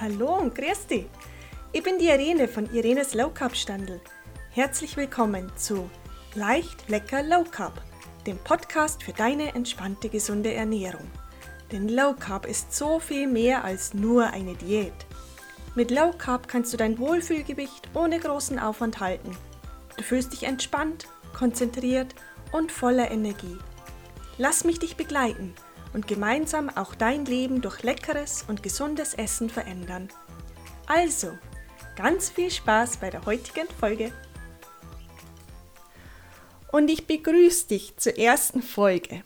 Hallo und grüß dich. Ich bin die Irene von Irenes Low Carb Standel. Herzlich willkommen zu Leicht, lecker Low Carb, dem Podcast für deine entspannte, gesunde Ernährung. Denn Low Carb ist so viel mehr als nur eine Diät. Mit Low Carb kannst du dein Wohlfühlgewicht ohne großen Aufwand halten. Du fühlst dich entspannt, konzentriert und voller Energie. Lass mich dich begleiten – und gemeinsam auch dein Leben durch leckeres und gesundes Essen verändern. Also, ganz viel Spaß bei der heutigen Folge. Und ich begrüße dich zur ersten Folge,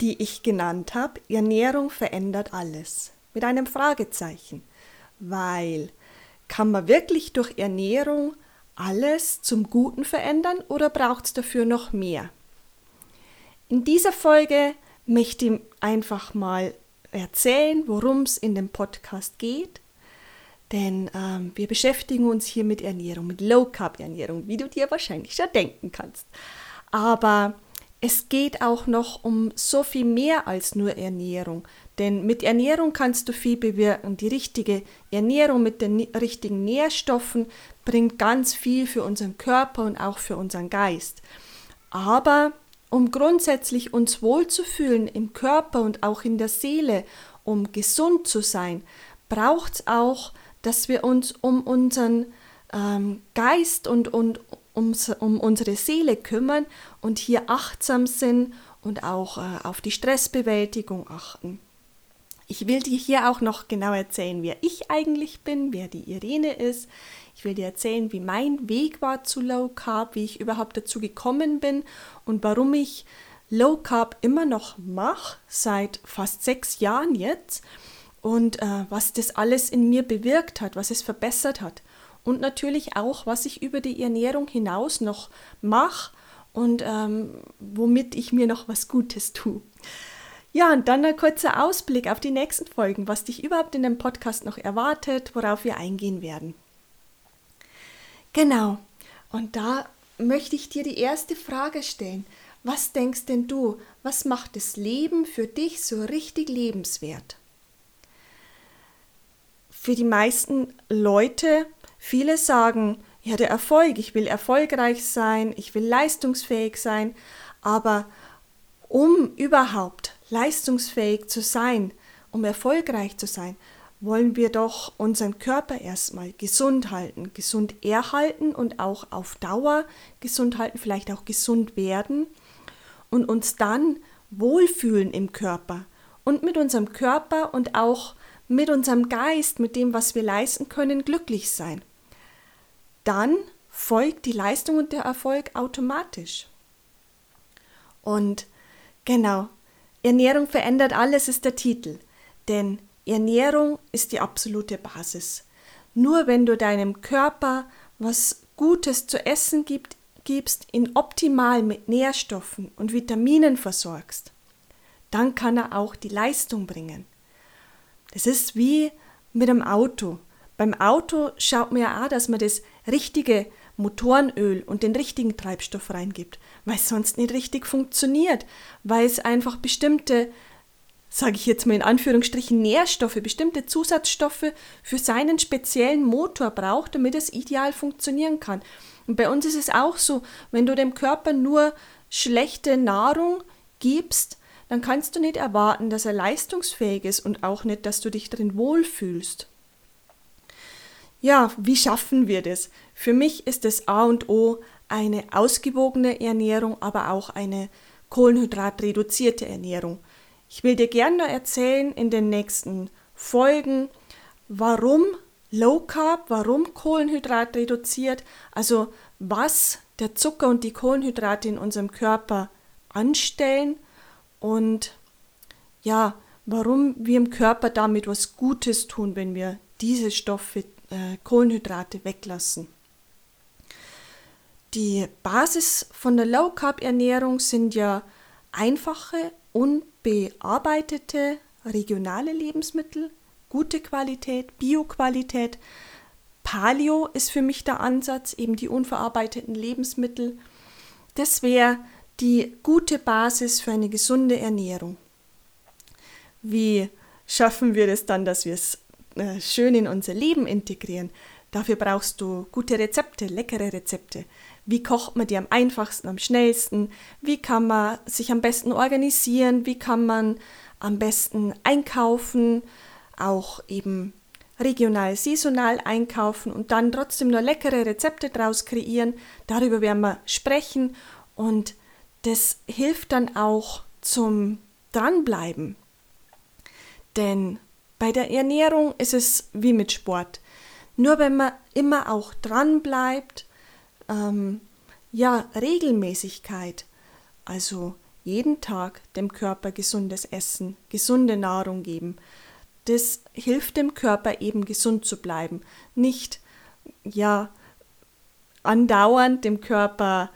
die ich genannt habe, Ernährung verändert alles, mit einem Fragezeichen, weil kann man wirklich durch Ernährung alles zum Guten verändern oder braucht es dafür noch mehr? In dieser Folge möchte ihm einfach mal erzählen, worum es in dem Podcast geht. Denn ähm, wir beschäftigen uns hier mit Ernährung, mit Low Carb Ernährung, wie du dir wahrscheinlich schon denken kannst. Aber es geht auch noch um so viel mehr als nur Ernährung. Denn mit Ernährung kannst du viel bewirken. Die richtige Ernährung mit den richtigen Nährstoffen bringt ganz viel für unseren Körper und auch für unseren Geist. Aber um grundsätzlich uns wohlzufühlen im Körper und auch in der Seele, um gesund zu sein, braucht es auch, dass wir uns um unseren ähm, Geist und, und um, um unsere Seele kümmern und hier achtsam sind und auch äh, auf die Stressbewältigung achten. Ich will dir hier auch noch genau erzählen, wer ich eigentlich bin, wer die Irene ist. Ich will dir erzählen, wie mein Weg war zu Low Carb, wie ich überhaupt dazu gekommen bin und warum ich Low Carb immer noch mache, seit fast sechs Jahren jetzt und äh, was das alles in mir bewirkt hat, was es verbessert hat. Und natürlich auch, was ich über die Ernährung hinaus noch mache und ähm, womit ich mir noch was Gutes tue. Ja, und dann ein kurzer Ausblick auf die nächsten Folgen, was dich überhaupt in dem Podcast noch erwartet, worauf wir eingehen werden. Genau. Und da möchte ich dir die erste Frage stellen. Was denkst denn du, was macht das Leben für dich so richtig lebenswert? Für die meisten Leute, viele sagen, ja, der Erfolg, ich will erfolgreich sein, ich will leistungsfähig sein, aber um überhaupt leistungsfähig zu sein, um erfolgreich zu sein, wollen wir doch unseren Körper erstmal gesund halten, gesund erhalten und auch auf Dauer gesund halten, vielleicht auch gesund werden und uns dann wohlfühlen im Körper und mit unserem Körper und auch mit unserem Geist, mit dem, was wir leisten können, glücklich sein. Dann folgt die Leistung und der Erfolg automatisch. Und genau, Ernährung verändert alles ist der Titel, denn Ernährung ist die absolute Basis. Nur wenn du deinem Körper was Gutes zu essen gibt, gibst, ihn optimal mit Nährstoffen und Vitaminen versorgst, dann kann er auch die Leistung bringen. Das ist wie mit dem Auto. Beim Auto schaut man ja auch, dass man das richtige Motorenöl und den richtigen Treibstoff reingibt, weil es sonst nicht richtig funktioniert, weil es einfach bestimmte sage ich jetzt mal in Anführungsstrichen, Nährstoffe, bestimmte Zusatzstoffe für seinen speziellen Motor braucht, damit es ideal funktionieren kann. Und bei uns ist es auch so, wenn du dem Körper nur schlechte Nahrung gibst, dann kannst du nicht erwarten, dass er leistungsfähig ist und auch nicht, dass du dich drin wohlfühlst. Ja, wie schaffen wir das? Für mich ist das A und O eine ausgewogene Ernährung, aber auch eine kohlenhydratreduzierte Ernährung. Ich will dir gerne erzählen in den nächsten Folgen, warum Low Carb, warum Kohlenhydrat reduziert, also was der Zucker und die Kohlenhydrate in unserem Körper anstellen und ja, warum wir im Körper damit was Gutes tun, wenn wir diese Stoffe, äh, Kohlenhydrate weglassen. Die Basis von der Low Carb Ernährung sind ja einfache unbearbeitete regionale Lebensmittel, gute Qualität, Bioqualität. Paleo ist für mich der Ansatz, eben die unverarbeiteten Lebensmittel. Das wäre die gute Basis für eine gesunde Ernährung. Wie schaffen wir das dann, dass wir es äh, schön in unser Leben integrieren, dafür brauchst du gute Rezepte, leckere Rezepte. Wie kocht man die am einfachsten, am schnellsten? Wie kann man sich am besten organisieren? Wie kann man am besten einkaufen? Auch eben regional, saisonal einkaufen und dann trotzdem nur leckere Rezepte draus kreieren. Darüber werden wir sprechen und das hilft dann auch zum Dranbleiben. Denn bei der Ernährung ist es wie mit Sport. Nur wenn man immer auch dran bleibt, ähm, ja, Regelmäßigkeit, also jeden Tag dem Körper gesundes Essen, gesunde Nahrung geben, das hilft dem Körper eben gesund zu bleiben. Nicht, ja, andauernd dem Körper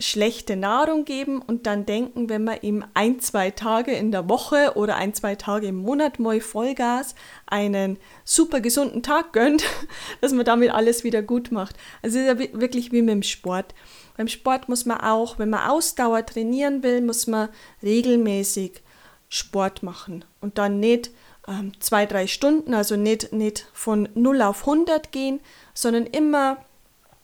schlechte Nahrung geben und dann denken, wenn man ihm ein, zwei Tage in der Woche oder ein, zwei Tage im Monat mal Vollgas einen super gesunden Tag gönnt, dass man damit alles wieder gut macht. Also es ist ja wirklich wie mit dem Sport. Beim Sport muss man auch, wenn man Ausdauer trainieren will, muss man regelmäßig Sport machen und dann nicht ähm, zwei, drei Stunden, also nicht, nicht von 0 auf 100 gehen, sondern immer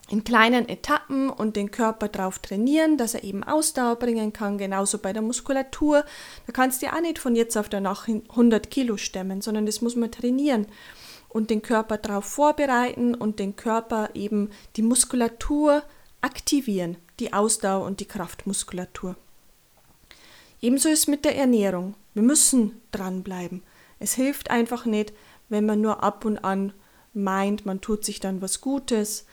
in kleinen Etappen und den Körper darauf trainieren, dass er eben Ausdauer bringen kann, genauso bei der Muskulatur. Da kannst du ja auch nicht von jetzt auf danach 100 Kilo stemmen, sondern das muss man trainieren und den Körper darauf vorbereiten und den Körper eben die Muskulatur aktivieren, die Ausdauer und die Kraftmuskulatur. Ebenso ist mit der Ernährung. Wir müssen dranbleiben. Es hilft einfach nicht, wenn man nur ab und an meint, man tut sich dann was Gutes,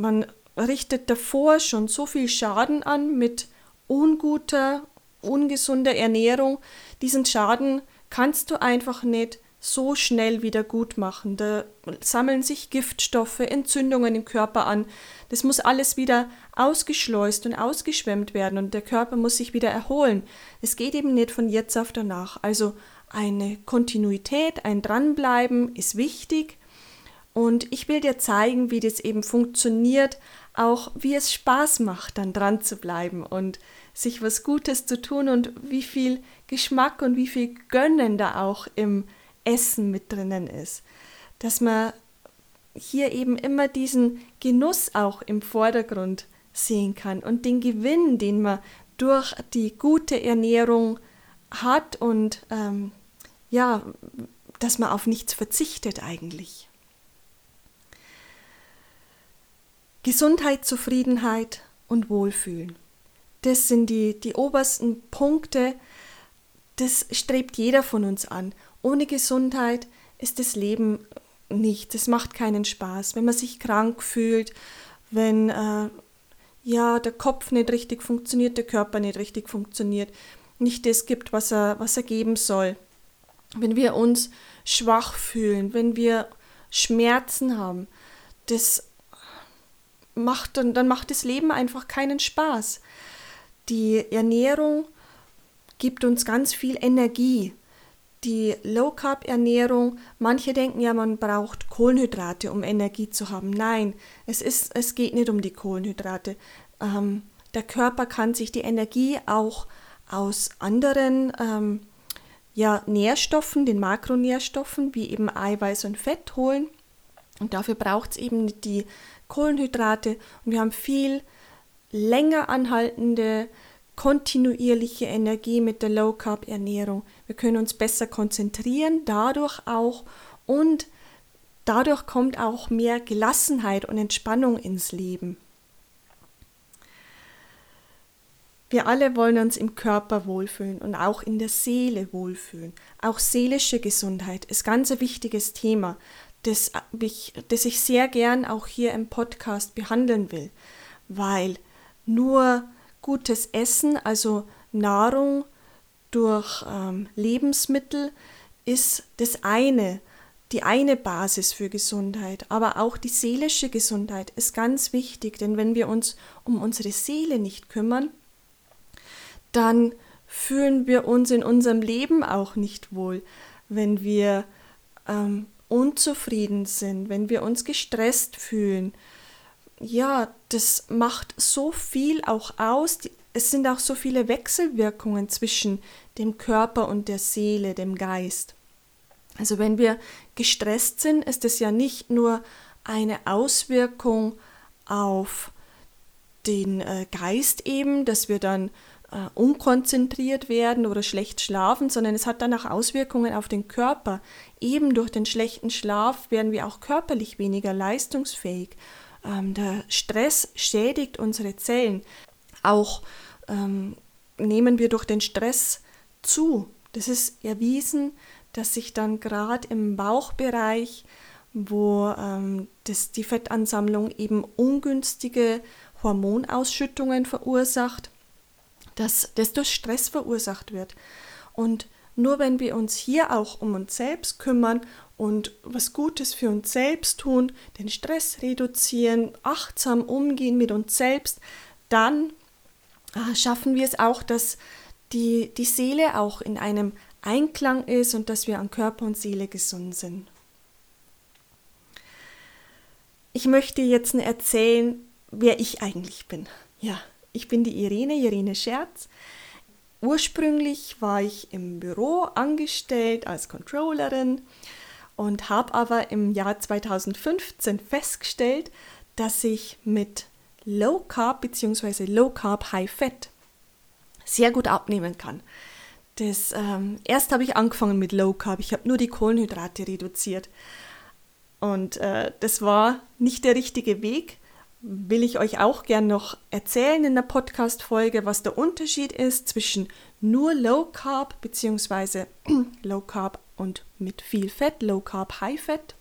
man richtet davor schon so viel Schaden an mit unguter, ungesunder Ernährung. Diesen Schaden kannst du einfach nicht so schnell wieder gut machen. Da sammeln sich Giftstoffe, Entzündungen im Körper an. Das muss alles wieder ausgeschleust und ausgeschwemmt werden und der Körper muss sich wieder erholen. Es geht eben nicht von jetzt auf danach. Also eine Kontinuität, ein Dranbleiben ist wichtig und ich will dir zeigen, wie das eben funktioniert, auch wie es Spaß macht, dann dran zu bleiben und sich was Gutes zu tun und wie viel Geschmack und wie viel Gönnen da auch im Essen mit drinnen ist. Dass man hier eben immer diesen Genuss auch im Vordergrund sehen kann und den Gewinn, den man durch die gute Ernährung hat und ähm, ja, dass man auf nichts verzichtet eigentlich. Gesundheit, Zufriedenheit und Wohlfühlen. Das sind die, die obersten Punkte, das strebt jeder von uns an. Ohne Gesundheit ist das Leben nicht, es macht keinen Spaß. Wenn man sich krank fühlt, wenn äh, ja, der Kopf nicht richtig funktioniert, der Körper nicht richtig funktioniert, nicht das gibt, was er, was er geben soll. Wenn wir uns schwach fühlen, wenn wir Schmerzen haben, das macht dann, dann macht das Leben einfach keinen Spaß. Die Ernährung gibt uns ganz viel Energie. Die Low Carb Ernährung, manche denken ja, man braucht Kohlenhydrate, um Energie zu haben. Nein, es, ist, es geht nicht um die Kohlenhydrate. Ähm, der Körper kann sich die Energie auch aus anderen ähm, ja, Nährstoffen, den Makronährstoffen, wie eben Eiweiß und Fett holen. Und dafür braucht es eben die Kohlenhydrate und wir haben viel länger anhaltende, kontinuierliche Energie mit der Low Carb Ernährung. Wir können uns besser konzentrieren, dadurch auch und dadurch kommt auch mehr Gelassenheit und Entspannung ins Leben. Wir alle wollen uns im Körper wohlfühlen und auch in der Seele wohlfühlen. Auch seelische Gesundheit ist ganz ein wichtiges Thema das ich, das ich sehr gern auch hier im Podcast behandeln will, weil nur gutes Essen, also Nahrung durch ähm, Lebensmittel, ist das eine, die eine Basis für Gesundheit, aber auch die seelische Gesundheit ist ganz wichtig, denn wenn wir uns um unsere Seele nicht kümmern, dann fühlen wir uns in unserem Leben auch nicht wohl, wenn wir ähm, unzufrieden sind, wenn wir uns gestresst fühlen. Ja, das macht so viel auch aus. Es sind auch so viele Wechselwirkungen zwischen dem Körper und der Seele, dem Geist. Also wenn wir gestresst sind, ist es ja nicht nur eine Auswirkung auf den äh, Geist eben, dass wir dann äh, unkonzentriert werden oder schlecht schlafen, sondern es hat dann auch Auswirkungen auf den Körper. Eben durch den schlechten Schlaf werden wir auch körperlich weniger leistungsfähig. Ähm, der Stress schädigt unsere Zellen. Auch ähm, nehmen wir durch den Stress zu. Das ist erwiesen, dass sich dann gerade im Bauchbereich, wo ähm, das, die Fettansammlung eben ungünstige Hormonausschüttungen verursacht, dass das durch Stress verursacht wird. Und nur wenn wir uns hier auch um uns selbst kümmern und was Gutes für uns selbst tun, den Stress reduzieren, achtsam umgehen mit uns selbst, dann äh, schaffen wir es auch, dass die, die Seele auch in einem Einklang ist und dass wir an Körper und Seele gesund sind. Ich möchte jetzt erzählen, wer ich eigentlich bin. Ja, ich bin die Irene, Irene Scherz. Ursprünglich war ich im Büro angestellt als Controllerin und habe aber im Jahr 2015 festgestellt, dass ich mit Low Carb bzw. Low Carb High Fat sehr gut abnehmen kann. Das, ähm, erst habe ich angefangen mit Low Carb, ich habe nur die Kohlenhydrate reduziert. Und äh, das war nicht der richtige Weg. Will ich euch auch gern noch erzählen in der Podcast-Folge, was der Unterschied ist zwischen nur Low Carb bzw. Low Carb und mit viel Fett, Low Carb, High Fat.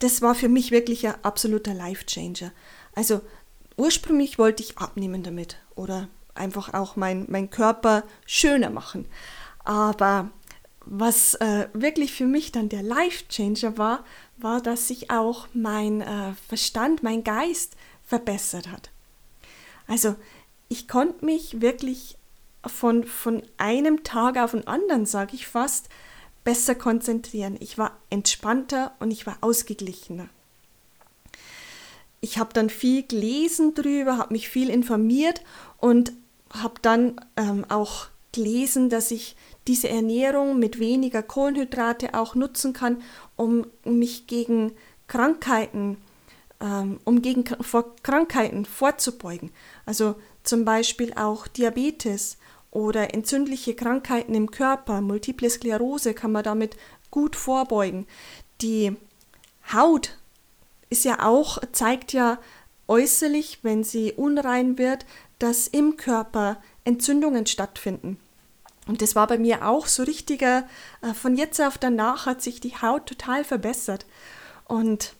Das war für mich wirklich ein absoluter Life Changer. Also ursprünglich wollte ich abnehmen damit oder einfach auch mein, mein Körper schöner machen. Aber was äh, wirklich für mich dann der Life Changer war, war, dass sich auch mein äh, Verstand, mein Geist verbessert hat. Also ich konnte mich wirklich von, von einem Tag auf den anderen, sage ich fast, besser konzentrieren. Ich war entspannter und ich war ausgeglichener. Ich habe dann viel gelesen drüber, habe mich viel informiert und habe dann ähm, auch gelesen, dass ich diese Ernährung mit weniger Kohlenhydrate auch nutzen kann, um mich gegen Krankheiten, ähm, um gegen vor Krankheiten vorzubeugen. Also zum Beispiel auch Diabetes oder entzündliche Krankheiten im Körper, Multiple Sklerose kann man damit gut vorbeugen. Die Haut ist ja auch, zeigt ja äußerlich, wenn sie unrein wird, dass im Körper Entzündungen stattfinden. Und das war bei mir auch so richtiger, äh, von jetzt auf danach hat sich die Haut total verbessert. Und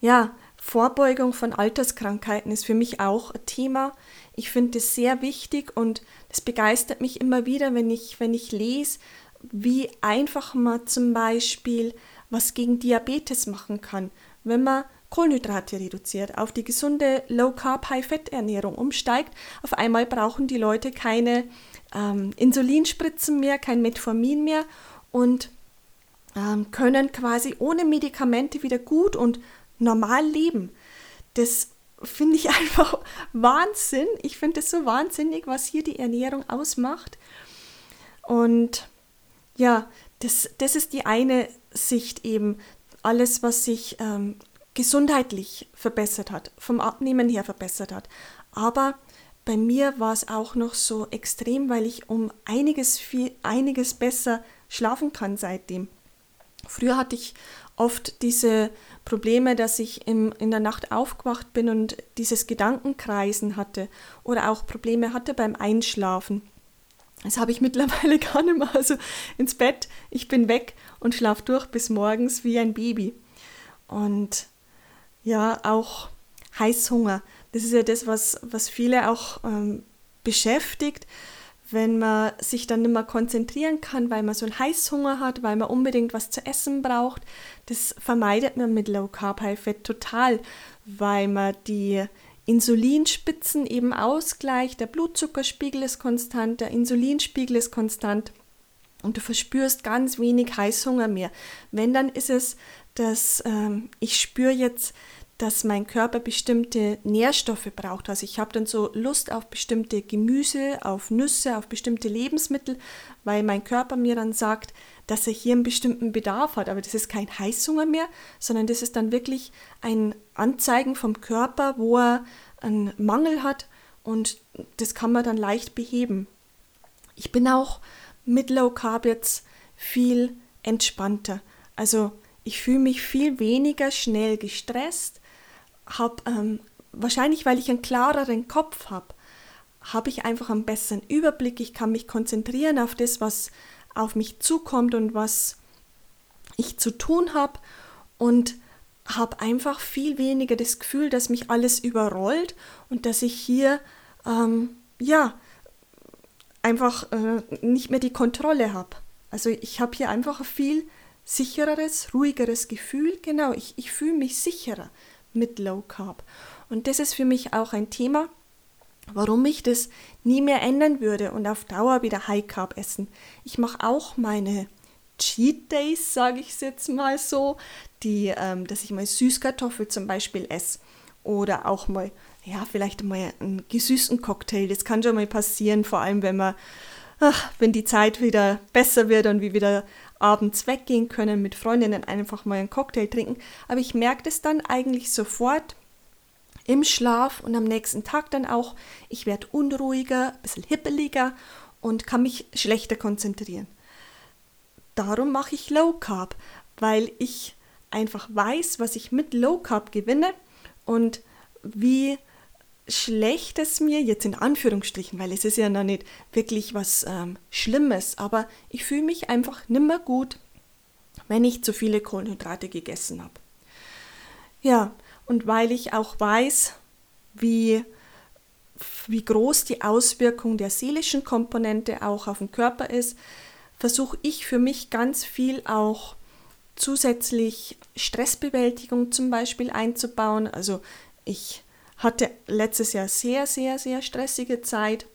ja, Vorbeugung von Alterskrankheiten ist für mich auch ein Thema. Ich finde es sehr wichtig und es begeistert mich immer wieder, wenn ich, wenn ich lese, wie einfach man zum Beispiel was gegen Diabetes machen kann, wenn man Kohlenhydrate reduziert, auf die gesunde Low-Carb, High-Fett-Ernährung umsteigt. Auf einmal brauchen die Leute keine ähm, Insulinspritzen mehr, kein Metformin mehr und ähm, können quasi ohne Medikamente wieder gut und normal leben. Das finde ich einfach Wahnsinn. Ich finde es so wahnsinnig, was hier die Ernährung ausmacht. Und ja, das, das ist die eine Sicht eben. Alles, was sich ähm, gesundheitlich verbessert hat, vom Abnehmen her verbessert hat. Aber bei mir war es auch noch so extrem, weil ich um einiges, viel, einiges besser schlafen kann seitdem. Früher hatte ich oft diese Probleme, dass ich im, in der Nacht aufgewacht bin und dieses Gedankenkreisen hatte oder auch Probleme hatte beim Einschlafen. Das habe ich mittlerweile gar nicht mehr. Also ins Bett, ich bin weg und schlafe durch bis morgens wie ein Baby. Und ja, auch Heißhunger. Das ist ja das, was, was viele auch ähm, beschäftigt wenn man sich dann nicht mehr konzentrieren kann, weil man so einen Heißhunger hat, weil man unbedingt was zu essen braucht. Das vermeidet man mit Low Carb High Fat total, weil man die Insulinspitzen eben ausgleicht, der Blutzuckerspiegel ist konstant, der Insulinspiegel ist konstant und du verspürst ganz wenig Heißhunger mehr. Wenn dann ist es, dass ähm, ich spüre jetzt, dass mein Körper bestimmte Nährstoffe braucht. Also ich habe dann so Lust auf bestimmte Gemüse, auf Nüsse, auf bestimmte Lebensmittel, weil mein Körper mir dann sagt, dass er hier einen bestimmten Bedarf hat. Aber das ist kein Heißhunger mehr, sondern das ist dann wirklich ein Anzeigen vom Körper, wo er einen Mangel hat und das kann man dann leicht beheben. Ich bin auch mit Low Carb jetzt viel entspannter. Also ich fühle mich viel weniger schnell gestresst, habe ähm, wahrscheinlich, weil ich einen klareren Kopf habe, habe ich einfach einen besseren Überblick. Ich kann mich konzentrieren auf das, was auf mich zukommt und was ich zu tun habe und habe einfach viel weniger das Gefühl, dass mich alles überrollt und dass ich hier ähm, ja einfach äh, nicht mehr die Kontrolle habe. Also ich habe hier einfach ein viel sichereres, ruhigeres Gefühl. Genau, ich, ich fühle mich sicherer mit Low Carb. Und das ist für mich auch ein Thema, warum ich das nie mehr ändern würde und auf Dauer wieder High Carb essen. Ich mache auch meine Cheat Days, sage ich es jetzt mal so, die, ähm, dass ich mal Süßkartoffel zum Beispiel esse oder auch mal, ja, vielleicht mal einen gesüßten Cocktail. Das kann schon mal passieren, vor allem wenn man, ach, wenn die Zeit wieder besser wird und wir wieder abends weggehen können mit Freundinnen, einfach mal einen Cocktail trinken. Aber ich merke das dann eigentlich sofort im Schlaf und am nächsten Tag dann auch. Ich werde unruhiger, ein bisschen hippeliger und kann mich schlechter konzentrieren. Darum mache ich Low Carb, weil ich einfach weiß, was ich mit Low Carb gewinne und wie schlecht es mir jetzt in Anführungsstrichen, weil es ist ja noch nicht wirklich was ähm, Schlimmes, aber ich fühle mich einfach nimmer gut, wenn ich zu viele Kohlenhydrate gegessen habe. Ja, und weil ich auch weiß, wie, wie groß die Auswirkung der seelischen Komponente auch auf den Körper ist, versuche ich für mich ganz viel auch zusätzlich Stressbewältigung zum Beispiel einzubauen. Also ich hatte letztes Jahr sehr, sehr, sehr stressige Zeit,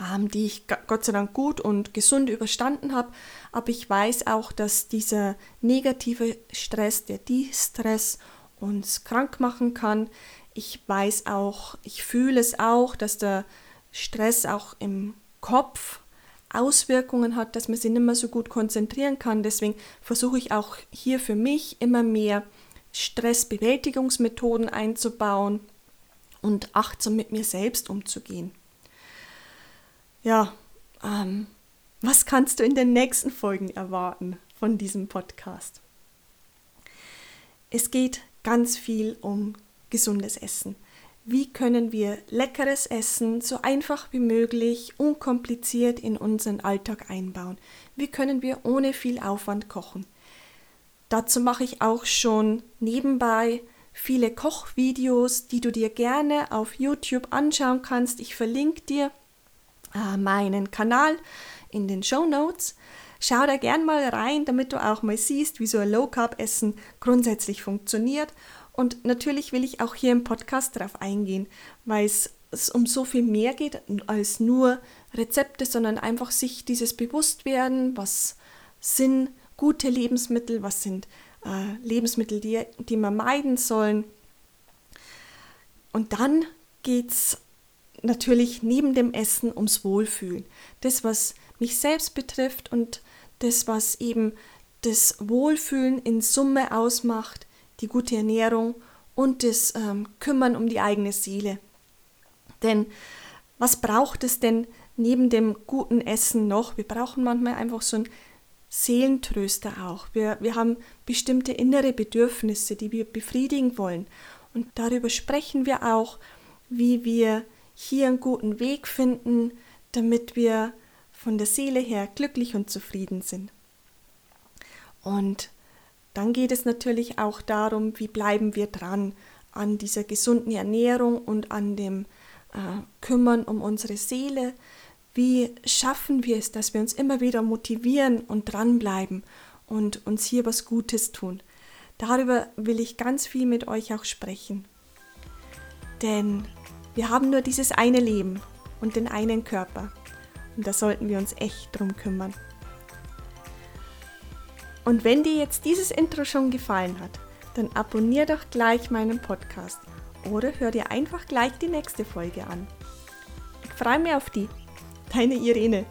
ähm, die ich Gott sei Dank gut und gesund überstanden habe. Aber ich weiß auch, dass dieser negative Stress, der Distress uns krank machen kann. Ich weiß auch, ich fühle es auch, dass der Stress auch im Kopf Auswirkungen hat, dass man sich nicht mehr so gut konzentrieren kann. Deswegen versuche ich auch hier für mich immer mehr Stressbewältigungsmethoden einzubauen und achtsam mit mir selbst umzugehen. Ja, ähm, was kannst du in den nächsten Folgen erwarten von diesem Podcast? Es geht ganz viel um gesundes Essen. Wie können wir leckeres Essen so einfach wie möglich, unkompliziert in unseren Alltag einbauen? Wie können wir ohne viel Aufwand kochen? Dazu mache ich auch schon nebenbei viele Kochvideos, die du dir gerne auf YouTube anschauen kannst. Ich verlinke dir äh, meinen Kanal in den Show Notes. Schau da gern mal rein, damit du auch mal siehst, wie so ein Low Carb Essen grundsätzlich funktioniert. Und natürlich will ich auch hier im Podcast darauf eingehen, weil es, es um so viel mehr geht als nur Rezepte, sondern einfach sich dieses Bewusstwerden, was sind gute Lebensmittel, was sind Lebensmittel, die, die man meiden sollen. Und dann geht es natürlich neben dem Essen ums Wohlfühlen. Das, was mich selbst betrifft und das, was eben das Wohlfühlen in Summe ausmacht, die gute Ernährung und das ähm, Kümmern um die eigene Seele. Denn was braucht es denn neben dem guten Essen noch? Wir brauchen manchmal einfach so ein Seelentröster auch. Wir, wir haben bestimmte innere Bedürfnisse, die wir befriedigen wollen. Und darüber sprechen wir auch, wie wir hier einen guten Weg finden, damit wir von der Seele her glücklich und zufrieden sind. Und dann geht es natürlich auch darum, wie bleiben wir dran an dieser gesunden Ernährung und an dem äh, Kümmern um unsere Seele, wie schaffen wir es, dass wir uns immer wieder motivieren und dranbleiben und uns hier was Gutes tun? Darüber will ich ganz viel mit euch auch sprechen. Denn wir haben nur dieses eine Leben und den einen Körper. Und da sollten wir uns echt drum kümmern. Und wenn dir jetzt dieses Intro schon gefallen hat, dann abonnier doch gleich meinen Podcast oder hör dir einfach gleich die nächste Folge an. Ich freue mich auf die. Deine Irene.